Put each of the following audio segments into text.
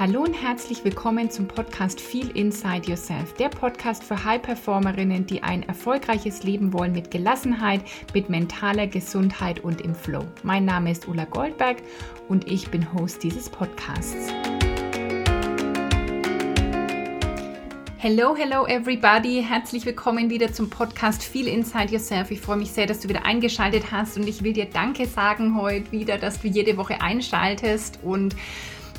Hallo und herzlich willkommen zum Podcast Feel Inside Yourself, der Podcast für High-Performerinnen, die ein erfolgreiches Leben wollen mit Gelassenheit, mit mentaler Gesundheit und im Flow. Mein Name ist Ulla Goldberg und ich bin Host dieses Podcasts. Hello, hello everybody. Herzlich willkommen wieder zum Podcast Feel Inside Yourself. Ich freue mich sehr, dass du wieder eingeschaltet hast und ich will dir Danke sagen heute wieder, dass du jede Woche einschaltest und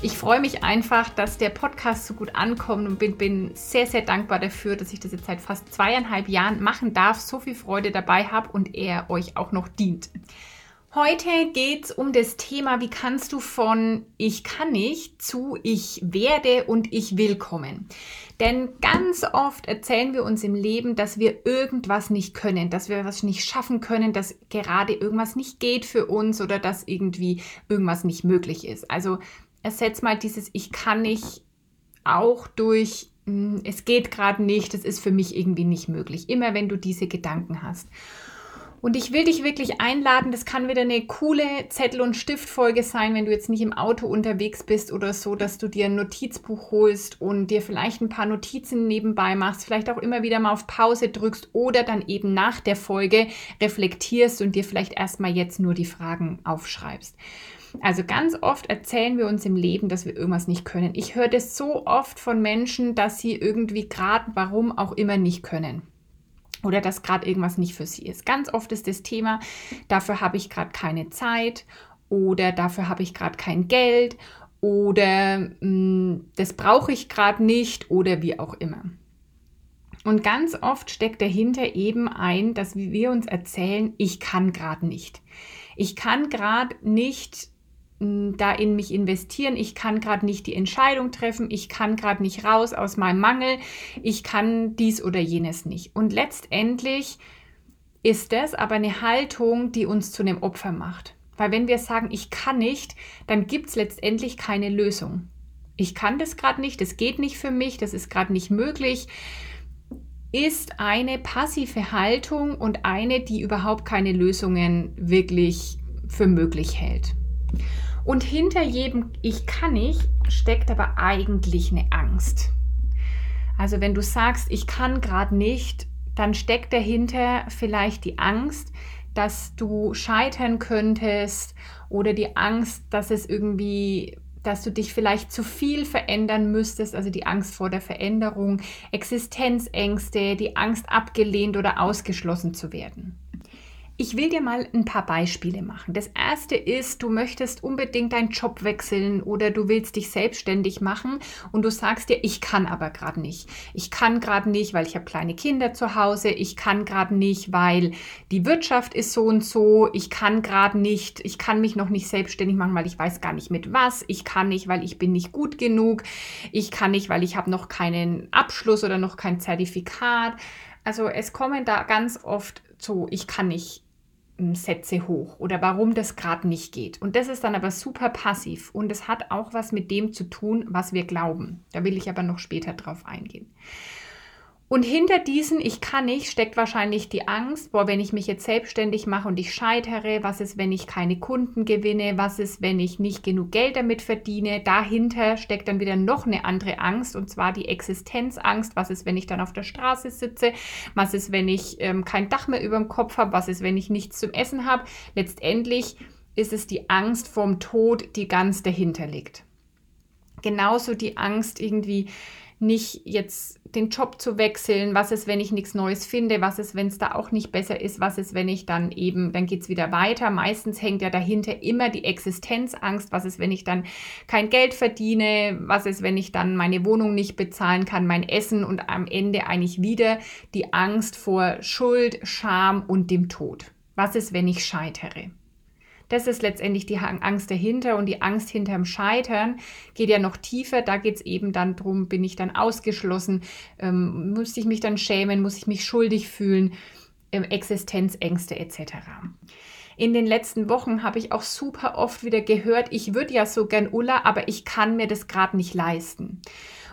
ich freue mich einfach, dass der Podcast so gut ankommt und bin, bin sehr, sehr dankbar dafür, dass ich das jetzt seit fast zweieinhalb Jahren machen darf, so viel Freude dabei habe und er euch auch noch dient. Heute geht es um das Thema, wie kannst du von ich kann nicht zu ich werde und ich will kommen. Denn ganz oft erzählen wir uns im Leben, dass wir irgendwas nicht können, dass wir was nicht schaffen können, dass gerade irgendwas nicht geht für uns oder dass irgendwie irgendwas nicht möglich ist. Also ersetz mal dieses Ich kann nicht auch durch hm, es geht gerade nicht, es ist für mich irgendwie nicht möglich. Immer wenn du diese Gedanken hast. Und ich will dich wirklich einladen, das kann wieder eine coole Zettel- und Stiftfolge sein, wenn du jetzt nicht im Auto unterwegs bist oder so, dass du dir ein Notizbuch holst und dir vielleicht ein paar Notizen nebenbei machst, vielleicht auch immer wieder mal auf Pause drückst oder dann eben nach der Folge reflektierst und dir vielleicht erstmal jetzt nur die Fragen aufschreibst. Also ganz oft erzählen wir uns im Leben, dass wir irgendwas nicht können. Ich höre das so oft von Menschen, dass sie irgendwie gerade, warum auch immer, nicht können. Oder dass gerade irgendwas nicht für sie ist. Ganz oft ist das Thema, dafür habe ich gerade keine Zeit oder dafür habe ich gerade kein Geld oder mh, hm, das brauche ich gerade nicht oder wie auch immer. Und ganz oft steckt dahinter eben ein, dass wir uns erzählen, ich kann gerade nicht. Ich kann gerade nicht da in mich investieren. Ich kann gerade nicht die Entscheidung treffen. Ich kann gerade nicht raus aus meinem Mangel. Ich kann dies oder jenes nicht. Und letztendlich ist das aber eine Haltung, die uns zu einem Opfer macht. Weil wenn wir sagen, ich kann nicht, dann gibt es letztendlich keine Lösung. Ich kann das gerade nicht, das geht nicht für mich, das ist gerade nicht möglich, ist eine passive Haltung und eine, die überhaupt keine Lösungen wirklich für möglich hält. Und hinter jedem Ich kann nicht steckt aber eigentlich eine Angst. Also wenn du sagst, ich kann gerade nicht, dann steckt dahinter vielleicht die Angst, dass du scheitern könntest oder die Angst, dass es irgendwie, dass du dich vielleicht zu viel verändern müsstest, also die Angst vor der Veränderung, Existenzängste, die Angst abgelehnt oder ausgeschlossen zu werden. Ich will dir mal ein paar Beispiele machen. Das erste ist, du möchtest unbedingt deinen Job wechseln oder du willst dich selbstständig machen und du sagst dir, ich kann aber gerade nicht. Ich kann gerade nicht, weil ich habe kleine Kinder zu Hause. Ich kann gerade nicht, weil die Wirtschaft ist so und so. Ich kann gerade nicht, ich kann mich noch nicht selbstständig machen, weil ich weiß gar nicht mit was. Ich kann nicht, weil ich bin nicht gut genug. Ich kann nicht, weil ich habe noch keinen Abschluss oder noch kein Zertifikat. Also es kommen da ganz oft so, ich kann nicht Sätze hoch oder warum das gerade nicht geht. Und das ist dann aber super passiv und es hat auch was mit dem zu tun, was wir glauben. Da will ich aber noch später drauf eingehen. Und hinter diesen Ich kann nicht steckt wahrscheinlich die Angst, boah, wenn ich mich jetzt selbstständig mache und ich scheitere, was ist, wenn ich keine Kunden gewinne, was ist, wenn ich nicht genug Geld damit verdiene. Dahinter steckt dann wieder noch eine andere Angst und zwar die Existenzangst, was ist, wenn ich dann auf der Straße sitze, was ist, wenn ich ähm, kein Dach mehr über dem Kopf habe, was ist, wenn ich nichts zum Essen habe. Letztendlich ist es die Angst vorm Tod, die ganz dahinter liegt. Genauso die Angst irgendwie, nicht jetzt den Job zu wechseln, was ist, wenn ich nichts Neues finde, was ist, wenn es da auch nicht besser ist, was ist, wenn ich dann eben, dann geht es wieder weiter. Meistens hängt ja dahinter immer die Existenzangst, was ist, wenn ich dann kein Geld verdiene, was ist, wenn ich dann meine Wohnung nicht bezahlen kann, mein Essen und am Ende eigentlich wieder die Angst vor Schuld, Scham und dem Tod. Was ist, wenn ich scheitere? Das ist letztendlich die Angst dahinter und die Angst hinterm Scheitern geht ja noch tiefer. Da geht es eben dann darum, bin ich dann ausgeschlossen, ähm, muss ich mich dann schämen, muss ich mich schuldig fühlen, ähm, Existenzängste etc. In den letzten Wochen habe ich auch super oft wieder gehört, ich würde ja so gern Ulla, aber ich kann mir das gerade nicht leisten.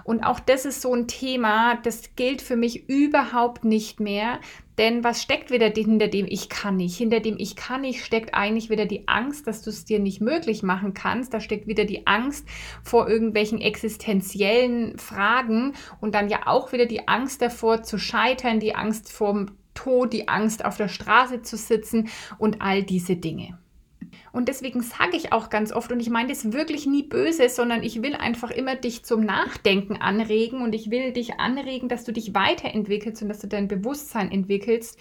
Und auch das ist so ein Thema, das gilt für mich überhaupt nicht mehr. Denn was steckt wieder hinter dem Ich kann nicht? Hinter dem Ich kann nicht steckt eigentlich wieder die Angst, dass du es dir nicht möglich machen kannst. Da steckt wieder die Angst vor irgendwelchen existenziellen Fragen und dann ja auch wieder die Angst davor zu scheitern, die Angst vorm Tod, die Angst auf der Straße zu sitzen und all diese Dinge. Und deswegen sage ich auch ganz oft, und ich meine das wirklich nie böse, sondern ich will einfach immer dich zum Nachdenken anregen und ich will dich anregen, dass du dich weiterentwickelst und dass du dein Bewusstsein entwickelst.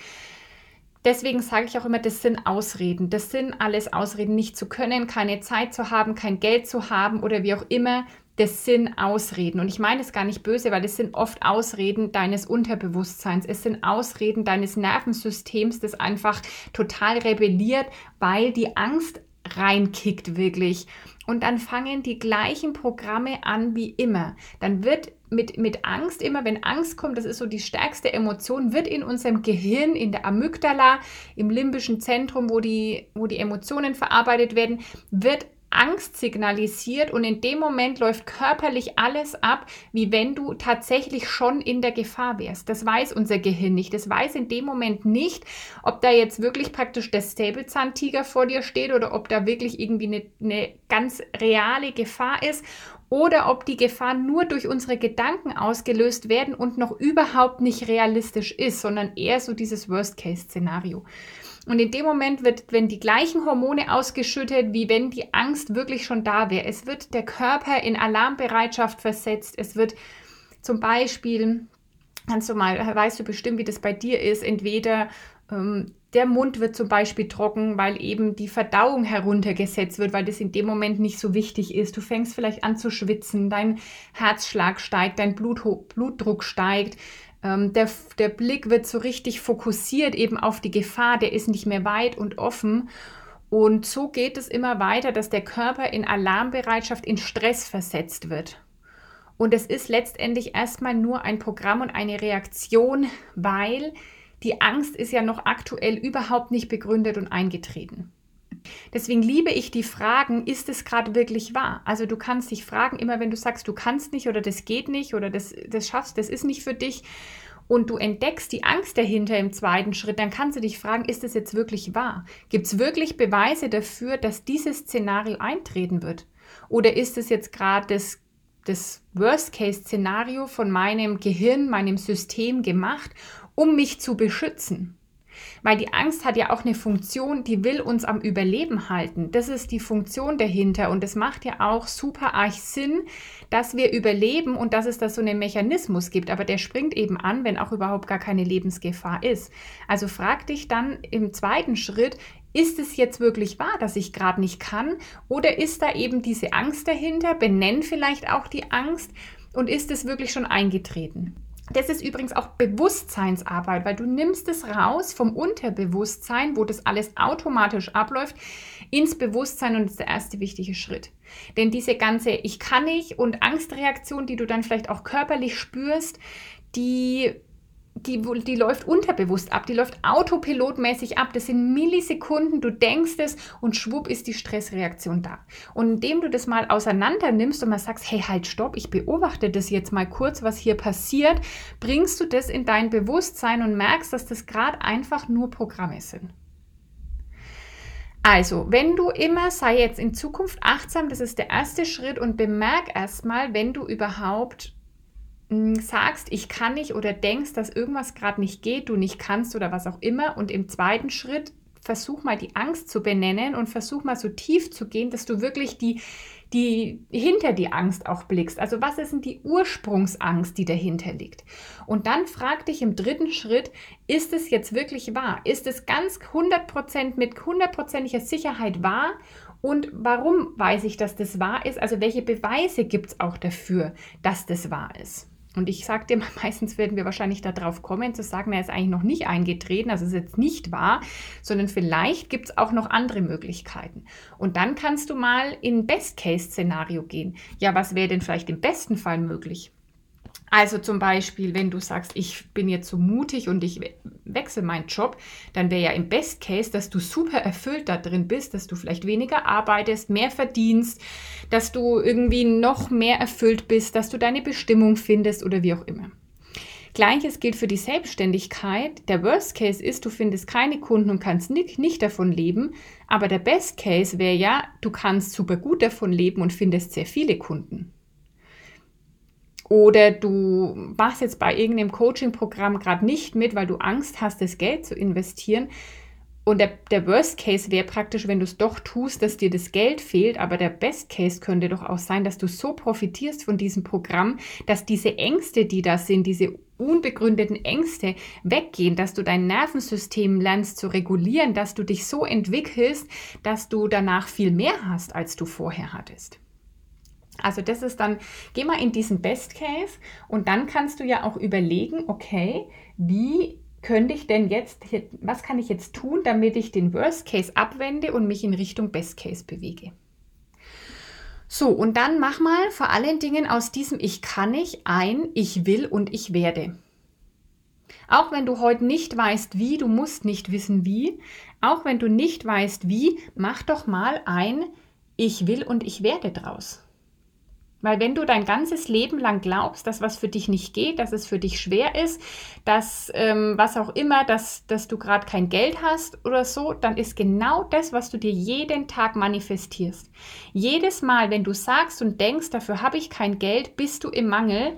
Deswegen sage ich auch immer, das sind Ausreden. Das sind alles Ausreden, nicht zu können, keine Zeit zu haben, kein Geld zu haben oder wie auch immer das sind Ausreden. Und ich meine es gar nicht böse, weil das sind oft Ausreden deines Unterbewusstseins. Es sind Ausreden deines Nervensystems, das einfach total rebelliert, weil die Angst reinkickt wirklich. Und dann fangen die gleichen Programme an wie immer. Dann wird mit, mit Angst, immer wenn Angst kommt, das ist so die stärkste Emotion, wird in unserem Gehirn, in der Amygdala, im limbischen Zentrum, wo die, wo die Emotionen verarbeitet werden, wird Angst signalisiert und in dem Moment läuft körperlich alles ab, wie wenn du tatsächlich schon in der Gefahr wärst. Das weiß unser Gehirn nicht. Das weiß in dem Moment nicht, ob da jetzt wirklich praktisch der Säbelzahntiger vor dir steht oder ob da wirklich irgendwie eine, eine ganz reale Gefahr ist oder ob die Gefahr nur durch unsere Gedanken ausgelöst werden und noch überhaupt nicht realistisch ist, sondern eher so dieses Worst-Case-Szenario. Und in dem Moment wird, wenn die gleichen Hormone ausgeschüttet, wie wenn die Angst wirklich schon da wäre. Es wird der Körper in Alarmbereitschaft versetzt. Es wird zum Beispiel, kannst du mal, weißt du bestimmt, wie das bei dir ist, entweder ähm, der Mund wird zum Beispiel trocken, weil eben die Verdauung heruntergesetzt wird, weil das in dem Moment nicht so wichtig ist. Du fängst vielleicht an zu schwitzen, dein Herzschlag steigt, dein Blut, Blutdruck steigt. Ähm, der, der Blick wird so richtig fokussiert eben auf die Gefahr, der ist nicht mehr weit und offen. Und so geht es immer weiter, dass der Körper in Alarmbereitschaft, in Stress versetzt wird. Und es ist letztendlich erstmal nur ein Programm und eine Reaktion, weil die Angst ist ja noch aktuell überhaupt nicht begründet und eingetreten. Deswegen liebe ich die Fragen, ist es gerade wirklich wahr? Also du kannst dich fragen, immer wenn du sagst, du kannst nicht oder das geht nicht oder das, das schaffst, das ist nicht für dich und du entdeckst die Angst dahinter im zweiten Schritt, dann kannst du dich fragen, ist es jetzt wirklich wahr? Gibt es wirklich Beweise dafür, dass dieses Szenario eintreten wird? Oder ist es jetzt gerade das, das Worst-Case-Szenario von meinem Gehirn, meinem System gemacht, um mich zu beschützen? Weil die Angst hat ja auch eine Funktion, die will uns am Überleben halten. Das ist die Funktion dahinter. Und es macht ja auch super arg Sinn, dass wir überleben und dass es da so einen Mechanismus gibt. Aber der springt eben an, wenn auch überhaupt gar keine Lebensgefahr ist. Also frag dich dann im zweiten Schritt, ist es jetzt wirklich wahr, dass ich gerade nicht kann? Oder ist da eben diese Angst dahinter? Benenn vielleicht auch die Angst und ist es wirklich schon eingetreten? Das ist übrigens auch Bewusstseinsarbeit, weil du nimmst es raus vom Unterbewusstsein, wo das alles automatisch abläuft, ins Bewusstsein und das ist der erste wichtige Schritt. Denn diese ganze Ich kann nicht und Angstreaktion, die du dann vielleicht auch körperlich spürst, die die, die läuft unterbewusst ab, die läuft autopilotmäßig ab. Das sind Millisekunden, du denkst es und schwupp ist die Stressreaktion da. Und indem du das mal auseinander nimmst und mal sagst, hey, halt, stopp, ich beobachte das jetzt mal kurz, was hier passiert, bringst du das in dein Bewusstsein und merkst, dass das gerade einfach nur Programme sind. Also, wenn du immer, sei jetzt in Zukunft achtsam, das ist der erste Schritt und bemerk erstmal, wenn du überhaupt sagst, ich kann nicht oder denkst, dass irgendwas gerade nicht geht, du nicht kannst oder was auch immer. Und im zweiten Schritt versuch mal die Angst zu benennen und versuch mal so tief zu gehen, dass du wirklich die, die hinter die Angst auch blickst. Also was ist denn die Ursprungsangst, die dahinter liegt? Und dann frag dich im dritten Schritt, ist es jetzt wirklich wahr? Ist es ganz 100% mit hundertprozentiger Sicherheit wahr? Und warum weiß ich, dass das wahr ist? Also welche Beweise gibt es auch dafür, dass das wahr ist? Und ich sage dir, meistens werden wir wahrscheinlich darauf kommen, zu sagen, er ist eigentlich noch nicht eingetreten, also ist jetzt nicht wahr, sondern vielleicht gibt es auch noch andere Möglichkeiten. Und dann kannst du mal in Best-Case-Szenario gehen. Ja, was wäre denn vielleicht im besten Fall möglich? Also zum Beispiel, wenn du sagst, ich bin jetzt so mutig und ich wechsle meinen Job, dann wäre ja im Best Case, dass du super erfüllt da drin bist, dass du vielleicht weniger arbeitest, mehr verdienst, dass du irgendwie noch mehr erfüllt bist, dass du deine Bestimmung findest oder wie auch immer. Gleiches gilt für die Selbstständigkeit. Der Worst Case ist, du findest keine Kunden und kannst nicht, nicht davon leben. Aber der Best Case wäre ja, du kannst super gut davon leben und findest sehr viele Kunden. Oder du machst jetzt bei irgendeinem Coaching-Programm gerade nicht mit, weil du Angst hast, das Geld zu investieren. Und der, der Worst Case wäre praktisch, wenn du es doch tust, dass dir das Geld fehlt. Aber der Best Case könnte doch auch sein, dass du so profitierst von diesem Programm, dass diese Ängste, die da sind, diese unbegründeten Ängste weggehen, dass du dein Nervensystem lernst zu regulieren, dass du dich so entwickelst, dass du danach viel mehr hast, als du vorher hattest. Also das ist dann, geh mal in diesen Best Case und dann kannst du ja auch überlegen, okay, wie könnte ich denn jetzt, was kann ich jetzt tun, damit ich den Worst Case abwende und mich in Richtung Best Case bewege? So, und dann mach mal vor allen Dingen aus diesem Ich kann nicht ein Ich will und ich werde. Auch wenn du heute nicht weißt, wie, du musst nicht wissen, wie, auch wenn du nicht weißt, wie, mach doch mal ein Ich will und ich werde draus. Weil wenn du dein ganzes Leben lang glaubst, dass was für dich nicht geht, dass es für dich schwer ist, dass ähm, was auch immer, dass, dass du gerade kein Geld hast oder so, dann ist genau das, was du dir jeden Tag manifestierst. Jedes Mal, wenn du sagst und denkst, dafür habe ich kein Geld, bist du im Mangel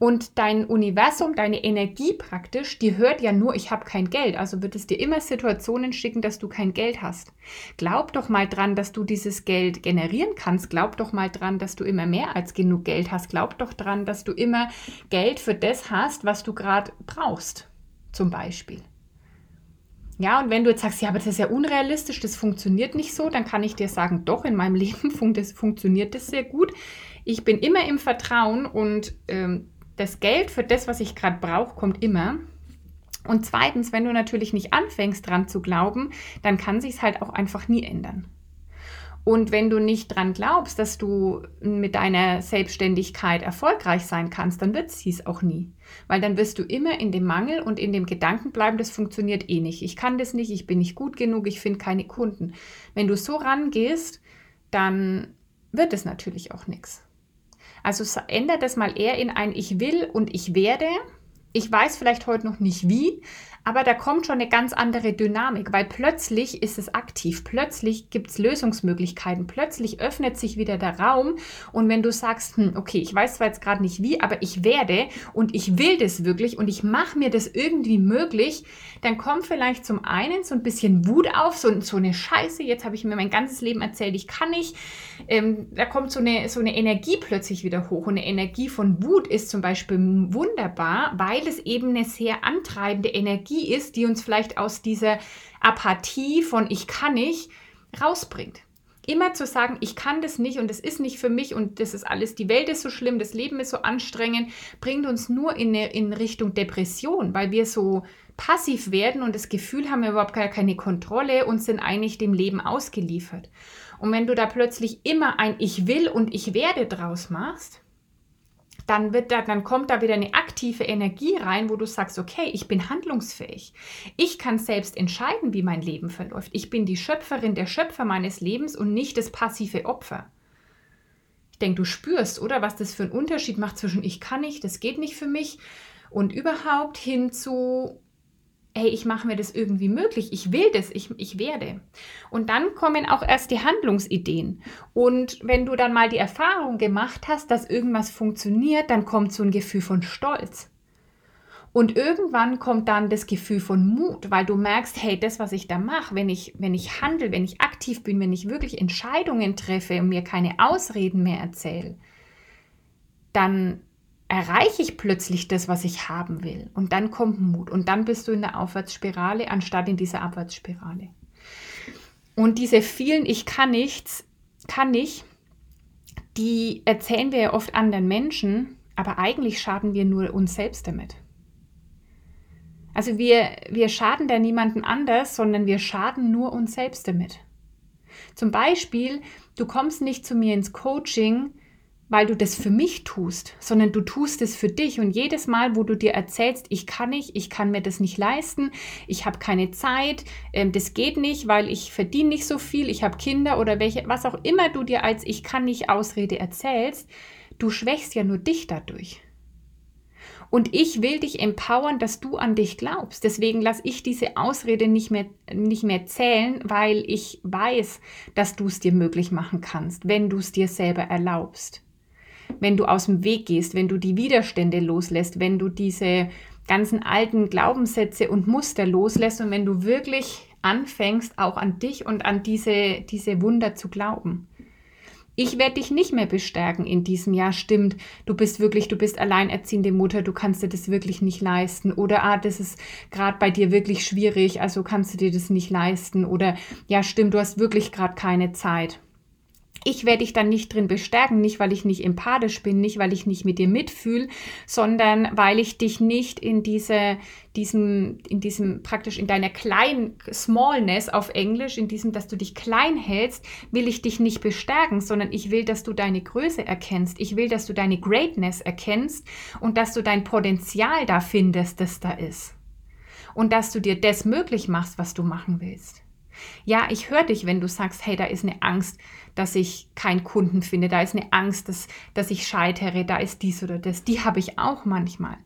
und dein Universum, deine Energie praktisch, die hört ja nur, ich habe kein Geld. Also wird es dir immer Situationen schicken, dass du kein Geld hast. Glaub doch mal dran, dass du dieses Geld generieren kannst. Glaub doch mal dran, dass du immer mehr als genug Geld hast. Glaub doch dran, dass du immer Geld für das hast, was du gerade brauchst. Zum Beispiel. Ja, und wenn du jetzt sagst, ja, aber das ist ja unrealistisch, das funktioniert nicht so, dann kann ich dir sagen, doch, in meinem Leben funktioniert das sehr gut. Ich bin immer im Vertrauen und ähm, das Geld für das, was ich gerade brauche, kommt immer. Und zweitens, wenn du natürlich nicht anfängst dran zu glauben, dann kann sich es halt auch einfach nie ändern. Und wenn du nicht dran glaubst, dass du mit deiner Selbstständigkeit erfolgreich sein kannst, dann wird es auch nie. Weil dann wirst du immer in dem Mangel und in dem Gedanken bleiben, das funktioniert eh nicht. Ich kann das nicht, ich bin nicht gut genug, ich finde keine Kunden. Wenn du so rangehst, dann wird es natürlich auch nichts. Also ändert das mal eher in ein Ich will und ich werde. Ich weiß vielleicht heute noch nicht wie, aber da kommt schon eine ganz andere Dynamik, weil plötzlich ist es aktiv, plötzlich gibt es Lösungsmöglichkeiten, plötzlich öffnet sich wieder der Raum. Und wenn du sagst, hm, okay, ich weiß zwar jetzt gerade nicht wie, aber ich werde und ich will das wirklich und ich mache mir das irgendwie möglich, dann kommt vielleicht zum einen so ein bisschen Wut auf, so, so eine Scheiße, jetzt habe ich mir mein ganzes Leben erzählt, ich kann nicht, ähm, da kommt so eine, so eine Energie plötzlich wieder hoch und eine Energie von Wut ist zum Beispiel wunderbar, weil es eben eine sehr antreibende Energie Energie ist, die uns vielleicht aus dieser Apathie von ich kann nicht rausbringt. Immer zu sagen, ich kann das nicht und es ist nicht für mich und das ist alles, die Welt ist so schlimm, das Leben ist so anstrengend, bringt uns nur in, eine, in Richtung Depression, weil wir so passiv werden und das Gefühl haben, wir überhaupt gar keine Kontrolle und sind eigentlich dem Leben ausgeliefert. Und wenn du da plötzlich immer ein Ich will und ich werde draus machst, dann, wird da, dann kommt da wieder eine aktive Energie rein, wo du sagst, okay, ich bin handlungsfähig. Ich kann selbst entscheiden, wie mein Leben verläuft. Ich bin die Schöpferin, der Schöpfer meines Lebens und nicht das passive Opfer. Ich denke, du spürst, oder, was das für einen Unterschied macht zwischen ich kann nicht, das geht nicht für mich und überhaupt hin zu hey, ich mache mir das irgendwie möglich, ich will das, ich, ich werde. Und dann kommen auch erst die Handlungsideen. Und wenn du dann mal die Erfahrung gemacht hast, dass irgendwas funktioniert, dann kommt so ein Gefühl von Stolz. Und irgendwann kommt dann das Gefühl von Mut, weil du merkst, hey, das, was ich da mache, wenn ich, wenn ich handle, wenn ich aktiv bin, wenn ich wirklich Entscheidungen treffe und mir keine Ausreden mehr erzähle, dann erreiche ich plötzlich das, was ich haben will. Und dann kommt Mut. Und dann bist du in der Aufwärtsspirale anstatt in dieser Abwärtsspirale. Und diese vielen Ich kann nichts, kann nicht, die erzählen wir ja oft anderen Menschen, aber eigentlich schaden wir nur uns selbst damit. Also wir, wir schaden da niemanden anders, sondern wir schaden nur uns selbst damit. Zum Beispiel, du kommst nicht zu mir ins Coaching, weil du das für mich tust, sondern du tust es für dich. Und jedes Mal, wo du dir erzählst, ich kann nicht, ich kann mir das nicht leisten, ich habe keine Zeit, ähm, das geht nicht, weil ich verdiene nicht so viel, ich habe Kinder oder welche, was auch immer du dir als ich kann nicht Ausrede erzählst, du schwächst ja nur dich dadurch. Und ich will dich empowern, dass du an dich glaubst. Deswegen lasse ich diese Ausrede nicht mehr, nicht mehr zählen, weil ich weiß, dass du es dir möglich machen kannst, wenn du es dir selber erlaubst wenn du aus dem Weg gehst, wenn du die Widerstände loslässt, wenn du diese ganzen alten Glaubenssätze und Muster loslässt und wenn du wirklich anfängst, auch an dich und an diese, diese Wunder zu glauben. Ich werde dich nicht mehr bestärken in diesem Jahr. Stimmt, du bist wirklich, du bist alleinerziehende Mutter, du kannst dir das wirklich nicht leisten. Oder, ah, das ist gerade bei dir wirklich schwierig, also kannst du dir das nicht leisten. Oder, ja, stimmt, du hast wirklich gerade keine Zeit ich werde dich dann nicht drin bestärken, nicht weil ich nicht empathisch bin, nicht weil ich nicht mit dir mitfühle, sondern weil ich dich nicht in diese, diesem, in diesem praktisch in deiner kleinen Smallness auf Englisch, in diesem, dass du dich klein hältst, will ich dich nicht bestärken, sondern ich will, dass du deine Größe erkennst. Ich will, dass du deine Greatness erkennst und dass du dein Potenzial da findest, das da ist. Und dass du dir das möglich machst, was du machen willst. Ja, ich höre dich, wenn du sagst, hey, da ist eine Angst, dass ich keinen Kunden finde, da ist eine Angst, dass, dass ich scheitere, da ist dies oder das. Die habe ich auch manchmal.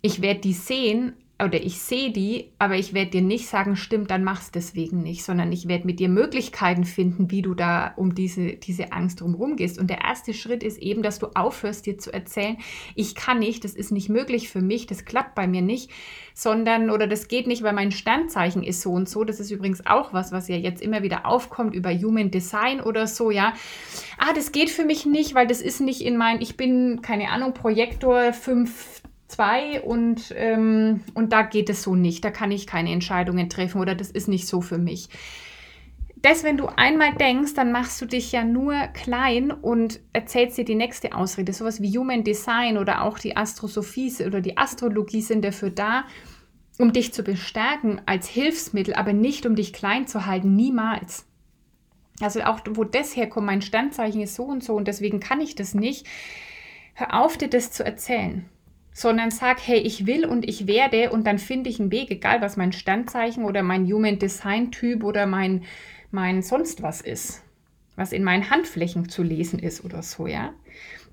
Ich werde die sehen, oder ich sehe die, aber ich werde dir nicht sagen, stimmt, dann mach's deswegen nicht, sondern ich werde mit dir Möglichkeiten finden, wie du da um diese, diese Angst drumherum gehst. Und der erste Schritt ist eben, dass du aufhörst, dir zu erzählen, ich kann nicht, das ist nicht möglich für mich, das klappt bei mir nicht, sondern, oder das geht nicht, weil mein Standzeichen ist so und so. Das ist übrigens auch was, was ja jetzt immer wieder aufkommt über Human Design oder so, ja. Ah, das geht für mich nicht, weil das ist nicht in mein, ich bin, keine Ahnung, Projektor 5 zwei und, ähm, und da geht es so nicht. Da kann ich keine Entscheidungen treffen oder das ist nicht so für mich. Das, wenn du einmal denkst, dann machst du dich ja nur klein und erzählst dir die nächste Ausrede. Sowas wie Human Design oder auch die Astrosophie oder die Astrologie sind dafür da, um dich zu bestärken als Hilfsmittel, aber nicht um dich klein zu halten. Niemals. Also auch wo das herkommt, mein Standzeichen ist so und so und deswegen kann ich das nicht. Hör auf, dir das zu erzählen sondern sag, hey, ich will und ich werde und dann finde ich einen Weg, egal was mein Standzeichen oder mein Human Design Typ oder mein, mein sonst was ist, was in meinen Handflächen zu lesen ist oder so, ja.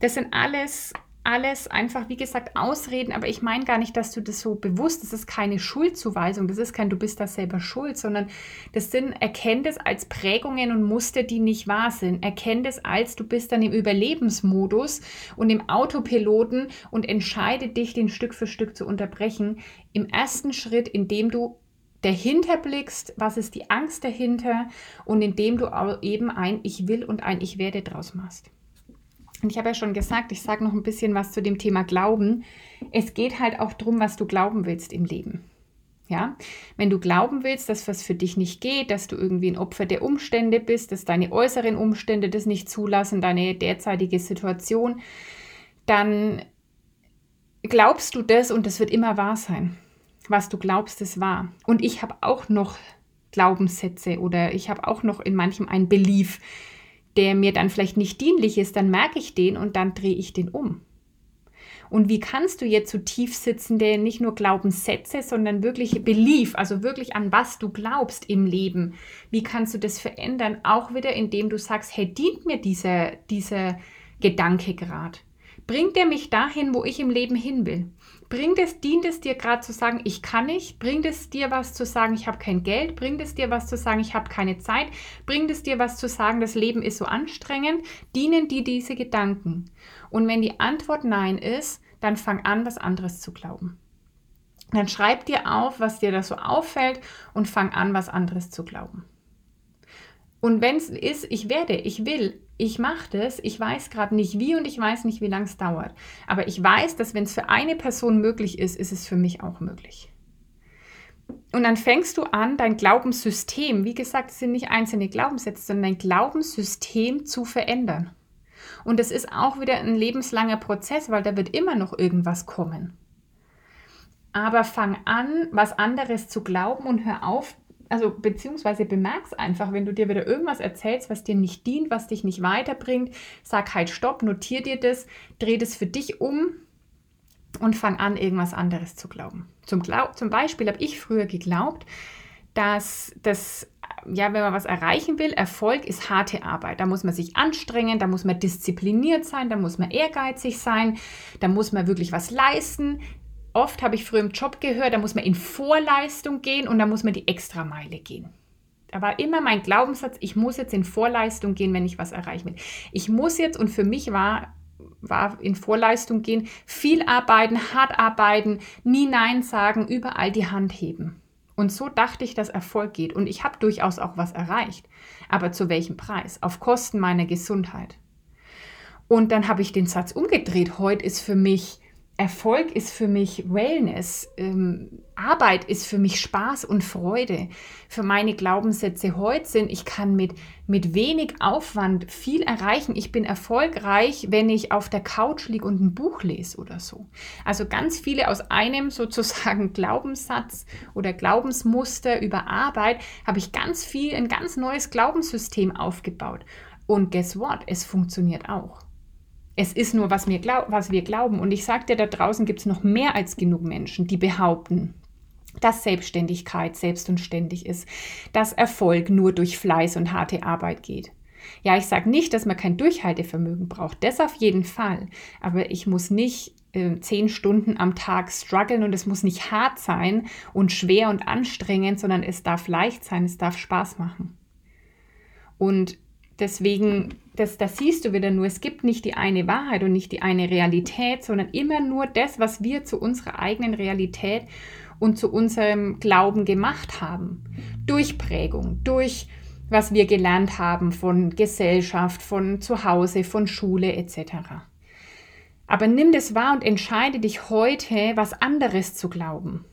Das sind alles alles einfach, wie gesagt, Ausreden, aber ich meine gar nicht, dass du das so bewusst, das ist keine Schuldzuweisung, das ist kein, du bist da selber schuld, sondern das sind, erkenn das als Prägungen und Muster, die nicht wahr sind. Erkenn das als, du bist dann im Überlebensmodus und im Autopiloten und entscheide dich, den Stück für Stück zu unterbrechen. Im ersten Schritt, indem du dahinter blickst, was ist die Angst dahinter und indem du eben ein Ich will und ein Ich werde draus machst. Und ich habe ja schon gesagt, ich sage noch ein bisschen was zu dem Thema Glauben. Es geht halt auch darum, was du glauben willst im Leben. Ja, wenn du glauben willst, dass was für dich nicht geht, dass du irgendwie ein Opfer der Umstände bist, dass deine äußeren Umstände das nicht zulassen, deine derzeitige Situation, dann glaubst du das und das wird immer wahr sein. Was du glaubst, ist wahr. Und ich habe auch noch Glaubenssätze oder ich habe auch noch in manchem ein Belief, der mir dann vielleicht nicht dienlich ist, dann merke ich den und dann drehe ich den um. Und wie kannst du jetzt so tief sitzende, nicht nur Glaubenssätze, sondern wirklich Belief, also wirklich an was du glaubst im Leben, wie kannst du das verändern? Auch wieder, indem du sagst, hey, dient mir dieser, dieser Gedanke gerade? Bringt er mich dahin, wo ich im Leben hin will? Bringt es, dient es dir gerade zu sagen, ich kann nicht? Bringt es dir was zu sagen, ich habe kein Geld? Bringt es dir was zu sagen, ich habe keine Zeit? Bringt es dir was zu sagen, das Leben ist so anstrengend? Dienen dir diese Gedanken? Und wenn die Antwort nein ist, dann fang an, was anderes zu glauben. Dann schreib dir auf, was dir da so auffällt und fang an, was anderes zu glauben. Und wenn es ist, ich werde, ich will, ich mache das, ich weiß gerade nicht wie und ich weiß nicht, wie lange es dauert. Aber ich weiß, dass wenn es für eine Person möglich ist, ist es für mich auch möglich. Und dann fängst du an, dein Glaubenssystem, wie gesagt, es sind nicht einzelne Glaubenssätze, sondern dein Glaubenssystem zu verändern. Und es ist auch wieder ein lebenslanger Prozess, weil da wird immer noch irgendwas kommen. Aber fang an, was anderes zu glauben und hör auf, also beziehungsweise bemerk's einfach, wenn du dir wieder irgendwas erzählst, was dir nicht dient, was dich nicht weiterbringt, sag halt Stopp, notier dir das, dreh das für dich um und fang an, irgendwas anderes zu glauben. Zum, Glau zum Beispiel habe ich früher geglaubt, dass das, ja, wenn man was erreichen will, Erfolg ist harte Arbeit. Da muss man sich anstrengen, da muss man diszipliniert sein, da muss man ehrgeizig sein, da muss man wirklich was leisten oft habe ich früher im Job gehört, da muss man in Vorleistung gehen und da muss man die Extrameile gehen. Da war immer mein Glaubenssatz, ich muss jetzt in Vorleistung gehen, wenn ich was erreichen will. Ich muss jetzt, und für mich war, war in Vorleistung gehen, viel arbeiten, hart arbeiten, nie Nein sagen, überall die Hand heben. Und so dachte ich, dass Erfolg geht. Und ich habe durchaus auch was erreicht. Aber zu welchem Preis? Auf Kosten meiner Gesundheit. Und dann habe ich den Satz umgedreht. Heute ist für mich Erfolg ist für mich Wellness. Ähm, Arbeit ist für mich Spaß und Freude. Für meine Glaubenssätze heute sind, ich kann mit, mit wenig Aufwand viel erreichen. Ich bin erfolgreich, wenn ich auf der Couch liege und ein Buch lese oder so. Also ganz viele aus einem sozusagen Glaubenssatz oder Glaubensmuster über Arbeit habe ich ganz viel, ein ganz neues Glaubenssystem aufgebaut. Und guess what? Es funktioniert auch. Es ist nur, was wir, glaub, was wir glauben. Und ich sage dir, da draußen gibt es noch mehr als genug Menschen, die behaupten, dass Selbstständigkeit selbst und ständig ist, dass Erfolg nur durch Fleiß und harte Arbeit geht. Ja, ich sage nicht, dass man kein Durchhaltevermögen braucht, das auf jeden Fall. Aber ich muss nicht äh, zehn Stunden am Tag strugglen und es muss nicht hart sein und schwer und anstrengend, sondern es darf leicht sein, es darf Spaß machen. Und Deswegen, das, das siehst du wieder nur, es gibt nicht die eine Wahrheit und nicht die eine Realität, sondern immer nur das, was wir zu unserer eigenen Realität und zu unserem Glauben gemacht haben. Durch Prägung, durch was wir gelernt haben von Gesellschaft, von Zuhause, von Schule etc. Aber nimm das wahr und entscheide dich heute, was anderes zu glauben.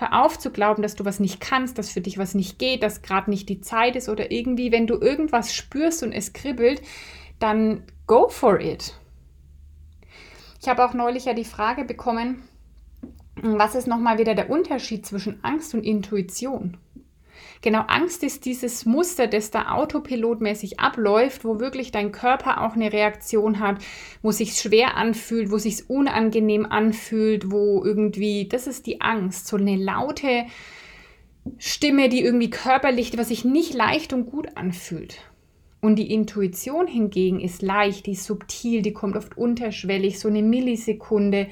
Hör auf zu glauben, dass du was nicht kannst, dass für dich was nicht geht, dass gerade nicht die Zeit ist oder irgendwie, wenn du irgendwas spürst und es kribbelt, dann go for it. Ich habe auch neulich ja die Frage bekommen, was ist nochmal wieder der Unterschied zwischen Angst und Intuition? Genau, Angst ist dieses Muster, das da autopilotmäßig abläuft, wo wirklich dein Körper auch eine Reaktion hat, wo sich schwer anfühlt, wo sich unangenehm anfühlt, wo irgendwie, das ist die Angst, so eine laute Stimme, die irgendwie körperlich, was sich nicht leicht und gut anfühlt. Und die Intuition hingegen ist leicht, die ist subtil, die kommt oft unterschwellig, so eine Millisekunde,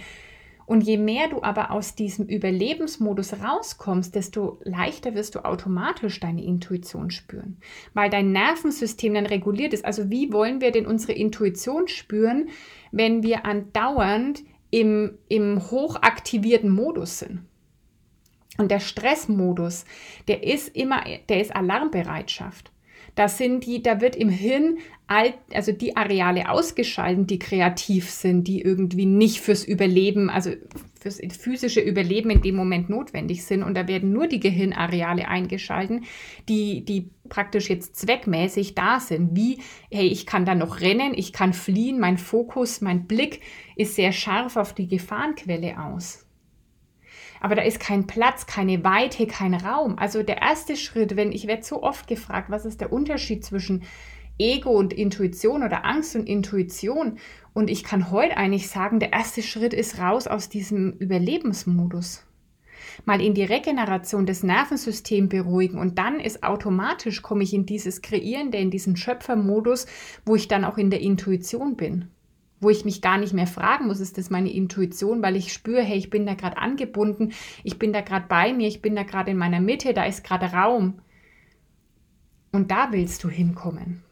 und je mehr du aber aus diesem Überlebensmodus rauskommst, desto leichter wirst du automatisch deine Intuition spüren, weil dein Nervensystem dann reguliert ist. Also wie wollen wir denn unsere Intuition spüren, wenn wir andauernd im, im hochaktivierten Modus sind? Und der Stressmodus, der ist immer, der ist Alarmbereitschaft. Das sind die, da wird im Hirn all, also die Areale ausgeschaltet, die kreativ sind, die irgendwie nicht fürs Überleben, also fürs physische Überleben in dem Moment notwendig sind. Und da werden nur die Gehirnareale eingeschalten, die, die praktisch jetzt zweckmäßig da sind. Wie, hey, ich kann da noch rennen, ich kann fliehen, mein Fokus, mein Blick ist sehr scharf auf die Gefahrenquelle aus aber da ist kein Platz, keine Weite, kein Raum. Also der erste Schritt, wenn ich werde so oft gefragt, was ist der Unterschied zwischen Ego und Intuition oder Angst und Intuition? Und ich kann heute eigentlich sagen, der erste Schritt ist raus aus diesem Überlebensmodus. Mal in die Regeneration des Nervensystems beruhigen und dann ist automatisch, komme ich in dieses Kreierende, in diesen Schöpfermodus, wo ich dann auch in der Intuition bin wo ich mich gar nicht mehr fragen muss, ist das meine Intuition, weil ich spüre, hey, ich bin da gerade angebunden, ich bin da gerade bei mir, ich bin da gerade in meiner Mitte, da ist gerade Raum. Und da willst du hinkommen.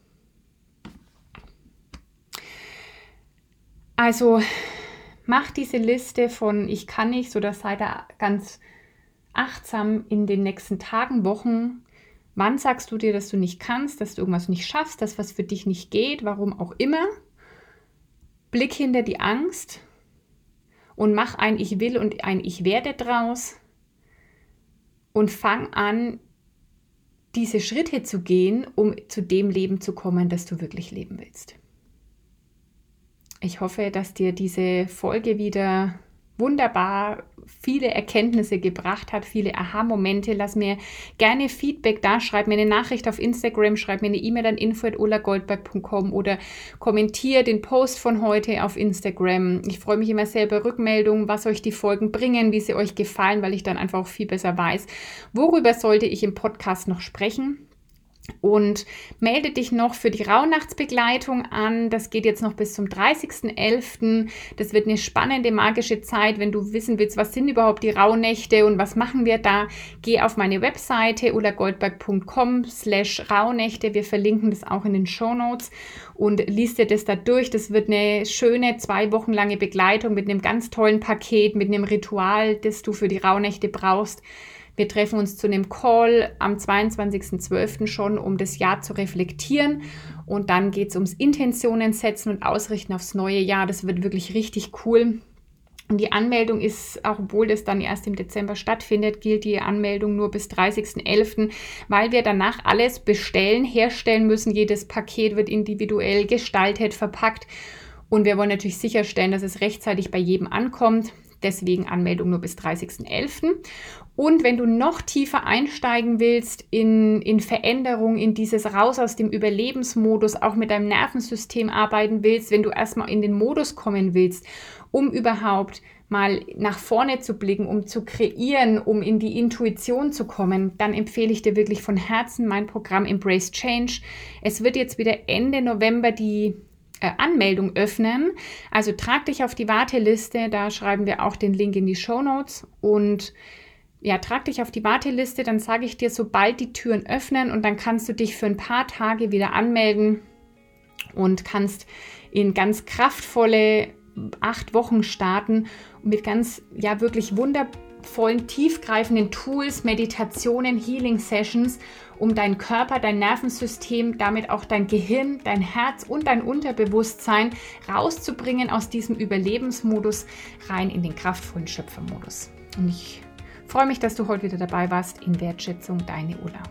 Also mach diese Liste von ich kann nicht oder sei da ganz achtsam in den nächsten Tagen, Wochen. Wann sagst du dir, dass du nicht kannst, dass du irgendwas nicht schaffst, dass was für dich nicht geht, warum auch immer? Blick hinter die Angst und mach ein Ich will und ein Ich werde draus und fang an, diese Schritte zu gehen, um zu dem Leben zu kommen, das du wirklich leben willst. Ich hoffe, dass dir diese Folge wieder wunderbar viele Erkenntnisse gebracht hat, viele Aha-Momente. Lass mir gerne Feedback da, schreib mir eine Nachricht auf Instagram, schreib mir eine E-Mail an info.olagoldberg.com oder kommentier den Post von heute auf Instagram. Ich freue mich immer sehr über Rückmeldungen, was euch die Folgen bringen, wie sie euch gefallen, weil ich dann einfach auch viel besser weiß, worüber sollte ich im Podcast noch sprechen. Und melde dich noch für die Rauhnachtsbegleitung an. Das geht jetzt noch bis zum 30.11. Das wird eine spannende, magische Zeit. Wenn du wissen willst, was sind überhaupt die Rauhnächte und was machen wir da, geh auf meine Webseite ulagoldberg.com slash Rauhnächte. Wir verlinken das auch in den Show Notes und liest dir das da durch. Das wird eine schöne, zwei Wochen lange Begleitung mit einem ganz tollen Paket, mit einem Ritual, das du für die Rauhnächte brauchst. Wir treffen uns zu einem Call am 22.12. schon, um das Jahr zu reflektieren. Und dann geht es ums Intentionen setzen und ausrichten aufs neue Jahr. Das wird wirklich richtig cool. Und die Anmeldung ist, auch obwohl das dann erst im Dezember stattfindet, gilt die Anmeldung nur bis 30.11., weil wir danach alles bestellen, herstellen müssen. Jedes Paket wird individuell gestaltet, verpackt. Und wir wollen natürlich sicherstellen, dass es rechtzeitig bei jedem ankommt. Deswegen Anmeldung nur bis 30.11. Und wenn du noch tiefer einsteigen willst in, in Veränderung, in dieses Raus aus dem Überlebensmodus, auch mit deinem Nervensystem arbeiten willst, wenn du erstmal in den Modus kommen willst, um überhaupt mal nach vorne zu blicken, um zu kreieren, um in die Intuition zu kommen, dann empfehle ich dir wirklich von Herzen mein Programm Embrace Change. Es wird jetzt wieder Ende November die äh, Anmeldung öffnen. Also trag dich auf die Warteliste, da schreiben wir auch den Link in die Show Notes und ja, trag dich auf die Warteliste, dann sage ich dir, sobald die Türen öffnen und dann kannst du dich für ein paar Tage wieder anmelden und kannst in ganz kraftvolle acht Wochen starten mit ganz, ja, wirklich wundervollen, tiefgreifenden Tools, Meditationen, Healing Sessions, um deinen Körper, dein Nervensystem, damit auch dein Gehirn, dein Herz und dein Unterbewusstsein rauszubringen aus diesem Überlebensmodus rein in den kraftvollen Schöpfermodus. Und ich freue mich, dass du heute wieder dabei warst in Wertschätzung, deine Ulla.